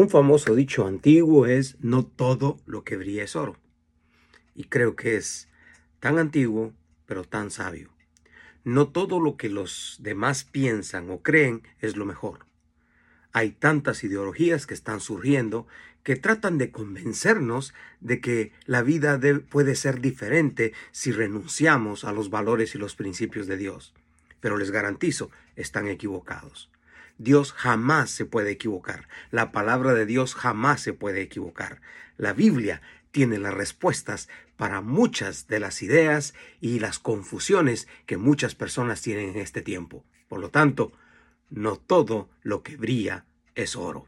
Un famoso dicho antiguo es no todo lo que brilla es oro. Y creo que es tan antiguo, pero tan sabio. No todo lo que los demás piensan o creen es lo mejor. Hay tantas ideologías que están surgiendo que tratan de convencernos de que la vida puede ser diferente si renunciamos a los valores y los principios de Dios. Pero les garantizo, están equivocados. Dios jamás se puede equivocar. La palabra de Dios jamás se puede equivocar. La Biblia tiene las respuestas para muchas de las ideas y las confusiones que muchas personas tienen en este tiempo. Por lo tanto, no todo lo que brilla es oro.